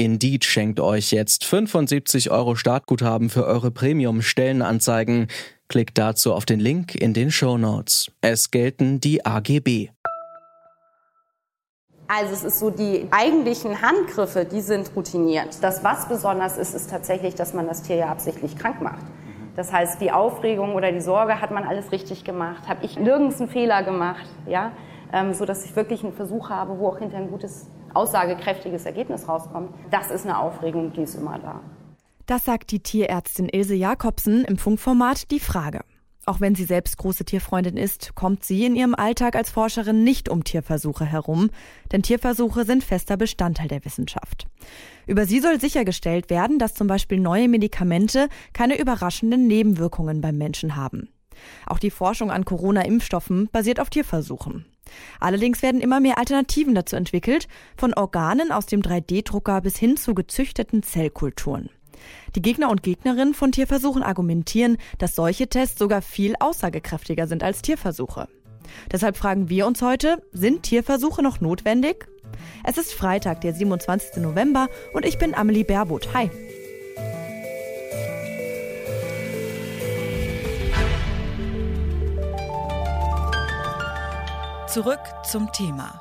Indeed schenkt euch jetzt 75 Euro Startguthaben für eure Premium-Stellenanzeigen. Klickt dazu auf den Link in den Show Notes. Es gelten die AGB. Also es ist so, die eigentlichen Handgriffe, die sind routiniert. Das, was besonders ist, ist tatsächlich, dass man das Tier ja absichtlich krank macht. Das heißt, die Aufregung oder die Sorge, hat man alles richtig gemacht? Habe ich nirgends einen Fehler gemacht? Ja? Ähm, so dass ich wirklich einen Versuch habe, wo auch hinter ein gutes, aussagekräftiges Ergebnis rauskommt. Das ist eine Aufregung, die ist immer da. Das sagt die Tierärztin Ilse Jakobsen im Funkformat Die Frage. Auch wenn sie selbst große Tierfreundin ist, kommt sie in ihrem Alltag als Forscherin nicht um Tierversuche herum, denn Tierversuche sind fester Bestandteil der Wissenschaft. Über sie soll sichergestellt werden, dass zum Beispiel neue Medikamente keine überraschenden Nebenwirkungen beim Menschen haben. Auch die Forschung an Corona-Impfstoffen basiert auf Tierversuchen. Allerdings werden immer mehr Alternativen dazu entwickelt, von Organen aus dem 3D-Drucker bis hin zu gezüchteten Zellkulturen. Die Gegner und Gegnerinnen von Tierversuchen argumentieren, dass solche Tests sogar viel aussagekräftiger sind als Tierversuche. Deshalb fragen wir uns heute, sind Tierversuche noch notwendig? Es ist Freitag, der 27. November und ich bin Amelie Baerbuth. Hi. Zurück zum Thema.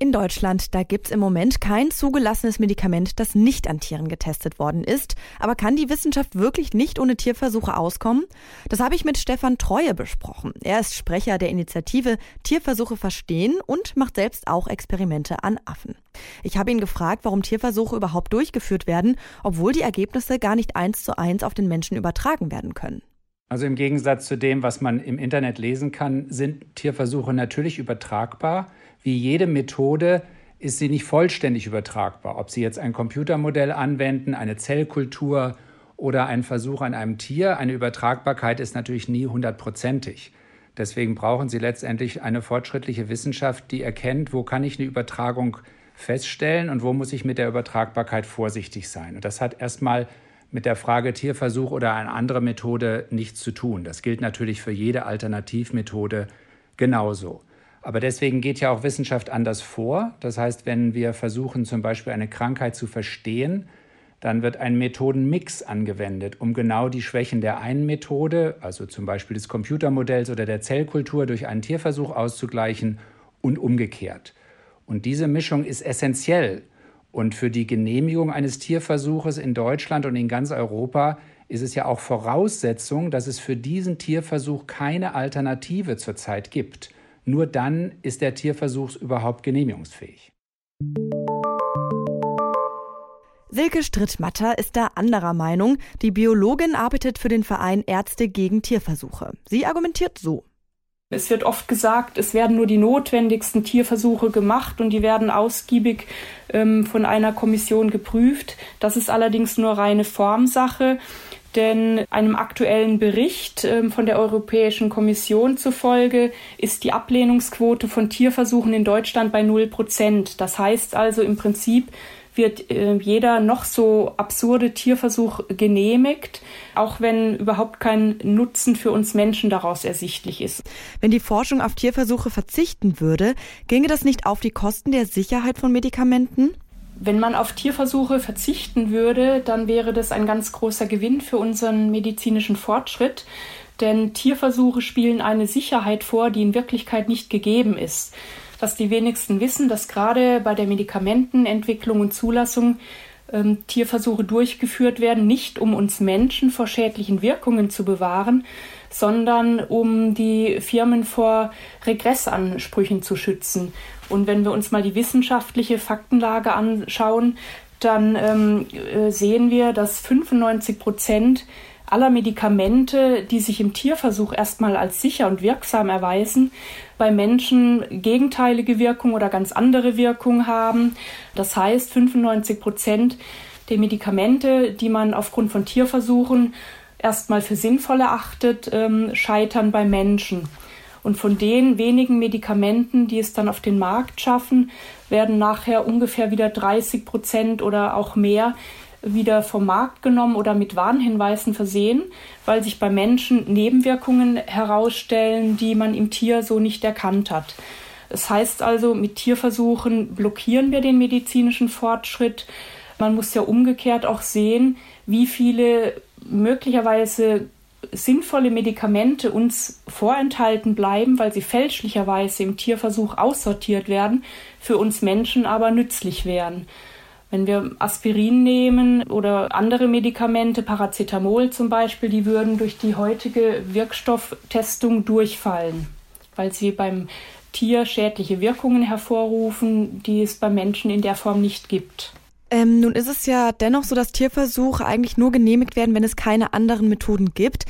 In Deutschland, da gibt's im Moment kein zugelassenes Medikament, das nicht an Tieren getestet worden ist. Aber kann die Wissenschaft wirklich nicht ohne Tierversuche auskommen? Das habe ich mit Stefan Treue besprochen. Er ist Sprecher der Initiative Tierversuche verstehen und macht selbst auch Experimente an Affen. Ich habe ihn gefragt, warum Tierversuche überhaupt durchgeführt werden, obwohl die Ergebnisse gar nicht eins zu eins auf den Menschen übertragen werden können. Also im Gegensatz zu dem, was man im Internet lesen kann, sind Tierversuche natürlich übertragbar wie jede Methode ist sie nicht vollständig übertragbar. Ob Sie jetzt ein Computermodell anwenden, eine Zellkultur oder einen Versuch an einem Tier, eine Übertragbarkeit ist natürlich nie hundertprozentig. Deswegen brauchen Sie letztendlich eine fortschrittliche Wissenschaft, die erkennt, wo kann ich eine Übertragung feststellen und wo muss ich mit der Übertragbarkeit vorsichtig sein. Und das hat erstmal mit der Frage Tierversuch oder eine andere Methode nichts zu tun. Das gilt natürlich für jede Alternativmethode genauso. Aber deswegen geht ja auch Wissenschaft anders vor. Das heißt, wenn wir versuchen, zum Beispiel eine Krankheit zu verstehen, dann wird ein Methodenmix angewendet, um genau die Schwächen der einen Methode, also zum Beispiel des Computermodells oder der Zellkultur, durch einen Tierversuch auszugleichen und umgekehrt. Und diese Mischung ist essentiell. Und für die Genehmigung eines Tierversuches in Deutschland und in ganz Europa ist es ja auch Voraussetzung, dass es für diesen Tierversuch keine Alternative zurzeit gibt. Nur dann ist der Tierversuch überhaupt genehmigungsfähig. Silke Strittmatter ist da anderer Meinung. Die Biologin arbeitet für den Verein Ärzte gegen Tierversuche. Sie argumentiert so. Es wird oft gesagt, es werden nur die notwendigsten Tierversuche gemacht und die werden ausgiebig ähm, von einer Kommission geprüft. Das ist allerdings nur reine Formsache denn einem aktuellen Bericht ähm, von der Europäischen Kommission zufolge ist die Ablehnungsquote von Tierversuchen in Deutschland bei 0 Prozent. Das heißt also im Prinzip wird äh, jeder noch so absurde Tierversuch genehmigt, auch wenn überhaupt kein Nutzen für uns Menschen daraus ersichtlich ist. Wenn die Forschung auf Tierversuche verzichten würde, ginge das nicht auf die Kosten der Sicherheit von Medikamenten? Wenn man auf Tierversuche verzichten würde, dann wäre das ein ganz großer Gewinn für unseren medizinischen Fortschritt. Denn Tierversuche spielen eine Sicherheit vor, die in Wirklichkeit nicht gegeben ist. Was die wenigsten wissen, dass gerade bei der Medikamentenentwicklung und Zulassung ähm, Tierversuche durchgeführt werden, nicht um uns Menschen vor schädlichen Wirkungen zu bewahren, sondern um die Firmen vor Regressansprüchen zu schützen. Und wenn wir uns mal die wissenschaftliche Faktenlage anschauen, dann ähm, äh, sehen wir, dass 95 Prozent aller Medikamente, die sich im Tierversuch erstmal als sicher und wirksam erweisen, bei Menschen gegenteilige Wirkung oder ganz andere Wirkung haben. Das heißt, 95 Prozent der Medikamente, die man aufgrund von Tierversuchen erstmal für sinnvoll erachtet, ähm, scheitern bei Menschen. Und von den wenigen Medikamenten, die es dann auf den Markt schaffen, werden nachher ungefähr wieder 30 Prozent oder auch mehr wieder vom Markt genommen oder mit Warnhinweisen versehen, weil sich bei Menschen Nebenwirkungen herausstellen, die man im Tier so nicht erkannt hat. Das heißt also, mit Tierversuchen blockieren wir den medizinischen Fortschritt. Man muss ja umgekehrt auch sehen, wie viele möglicherweise sinnvolle Medikamente uns vorenthalten bleiben, weil sie fälschlicherweise im Tierversuch aussortiert werden, für uns Menschen aber nützlich wären. Wenn wir Aspirin nehmen oder andere Medikamente, Paracetamol zum Beispiel, die würden durch die heutige Wirkstofftestung durchfallen, weil sie beim Tier schädliche Wirkungen hervorrufen, die es beim Menschen in der Form nicht gibt. Ähm, nun ist es ja dennoch so, dass Tierversuche eigentlich nur genehmigt werden, wenn es keine anderen Methoden gibt.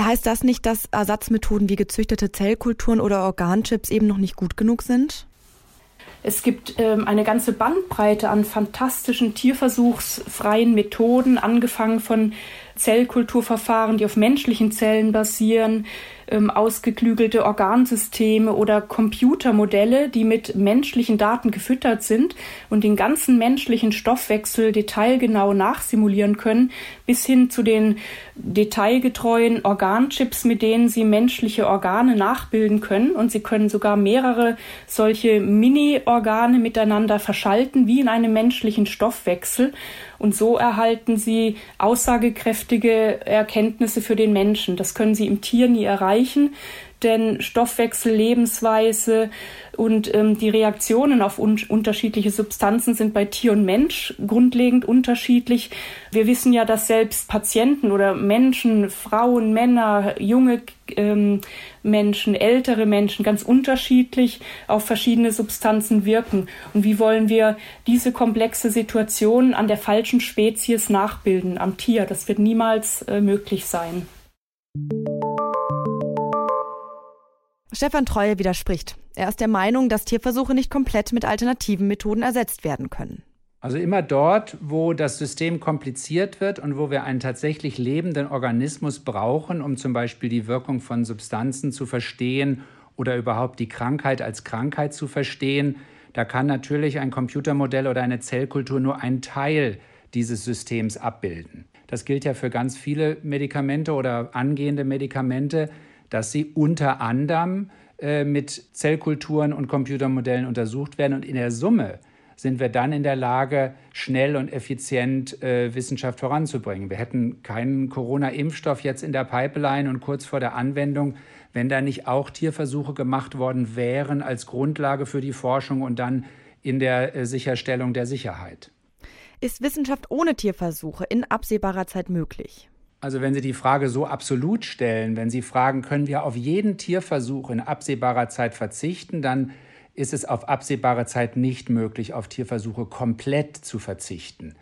Heißt das nicht, dass Ersatzmethoden wie gezüchtete Zellkulturen oder Organchips eben noch nicht gut genug sind? Es gibt ähm, eine ganze Bandbreite an fantastischen tierversuchsfreien Methoden, angefangen von Zellkulturverfahren, die auf menschlichen Zellen basieren, ähm, ausgeklügelte Organsysteme oder Computermodelle, die mit menschlichen Daten gefüttert sind und den ganzen menschlichen Stoffwechsel detailgenau nachsimulieren können, bis hin zu den detailgetreuen Organchips, mit denen sie menschliche Organe nachbilden können. Und sie können sogar mehrere solche Mini-Organe miteinander verschalten, wie in einem menschlichen Stoffwechsel. Und so erhalten sie aussagekräftige Erkenntnisse für den Menschen. Das können sie im Tier nie erreichen denn Stoffwechsel, Lebensweise und ähm, die Reaktionen auf un unterschiedliche Substanzen sind bei Tier und Mensch grundlegend unterschiedlich. Wir wissen ja, dass selbst Patienten oder Menschen, Frauen, Männer, junge ähm, Menschen, ältere Menschen ganz unterschiedlich auf verschiedene Substanzen wirken. Und wie wollen wir diese komplexe Situation an der falschen Spezies nachbilden, am Tier? Das wird niemals äh, möglich sein. Stefan Treue widerspricht. Er ist der Meinung, dass Tierversuche nicht komplett mit alternativen Methoden ersetzt werden können. Also immer dort, wo das System kompliziert wird und wo wir einen tatsächlich lebenden Organismus brauchen, um zum Beispiel die Wirkung von Substanzen zu verstehen oder überhaupt die Krankheit als Krankheit zu verstehen, da kann natürlich ein Computermodell oder eine Zellkultur nur einen Teil dieses Systems abbilden. Das gilt ja für ganz viele Medikamente oder angehende Medikamente dass sie unter anderem äh, mit Zellkulturen und Computermodellen untersucht werden. Und in der Summe sind wir dann in der Lage, schnell und effizient äh, Wissenschaft voranzubringen. Wir hätten keinen Corona-Impfstoff jetzt in der Pipeline und kurz vor der Anwendung, wenn da nicht auch Tierversuche gemacht worden wären als Grundlage für die Forschung und dann in der äh, Sicherstellung der Sicherheit. Ist Wissenschaft ohne Tierversuche in absehbarer Zeit möglich? Also wenn Sie die Frage so absolut stellen, wenn Sie fragen, können wir auf jeden Tierversuch in absehbarer Zeit verzichten, dann ist es auf absehbare Zeit nicht möglich, auf Tierversuche komplett zu verzichten.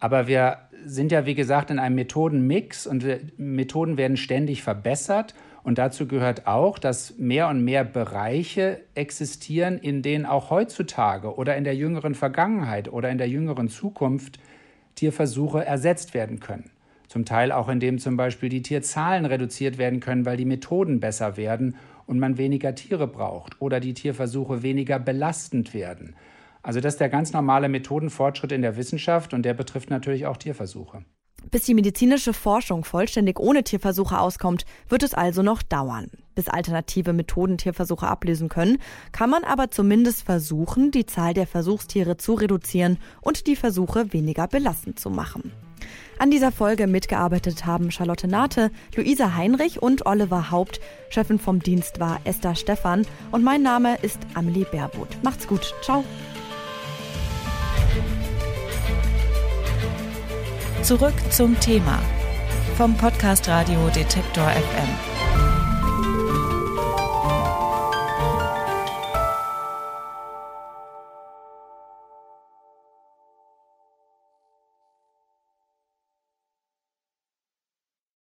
Aber wir sind ja, wie gesagt, in einem Methodenmix und Methoden werden ständig verbessert. Und dazu gehört auch, dass mehr und mehr Bereiche existieren, in denen auch heutzutage oder in der jüngeren Vergangenheit oder in der jüngeren Zukunft Tierversuche ersetzt werden können. Zum Teil auch, indem zum Beispiel die Tierzahlen reduziert werden können, weil die Methoden besser werden und man weniger Tiere braucht oder die Tierversuche weniger belastend werden. Also das ist der ganz normale Methodenfortschritt in der Wissenschaft und der betrifft natürlich auch Tierversuche. Bis die medizinische Forschung vollständig ohne Tierversuche auskommt, wird es also noch dauern. Bis alternative Methoden Tierversuche ablösen können, kann man aber zumindest versuchen, die Zahl der Versuchstiere zu reduzieren und die Versuche weniger belastend zu machen. An dieser Folge mitgearbeitet haben Charlotte Nate, Luisa Heinrich und Oliver Haupt. Chefin vom Dienst war Esther Stephan und mein Name ist Amelie Baerbuth. Macht's gut. Ciao. Zurück zum Thema vom Podcast Radio Detektor FM.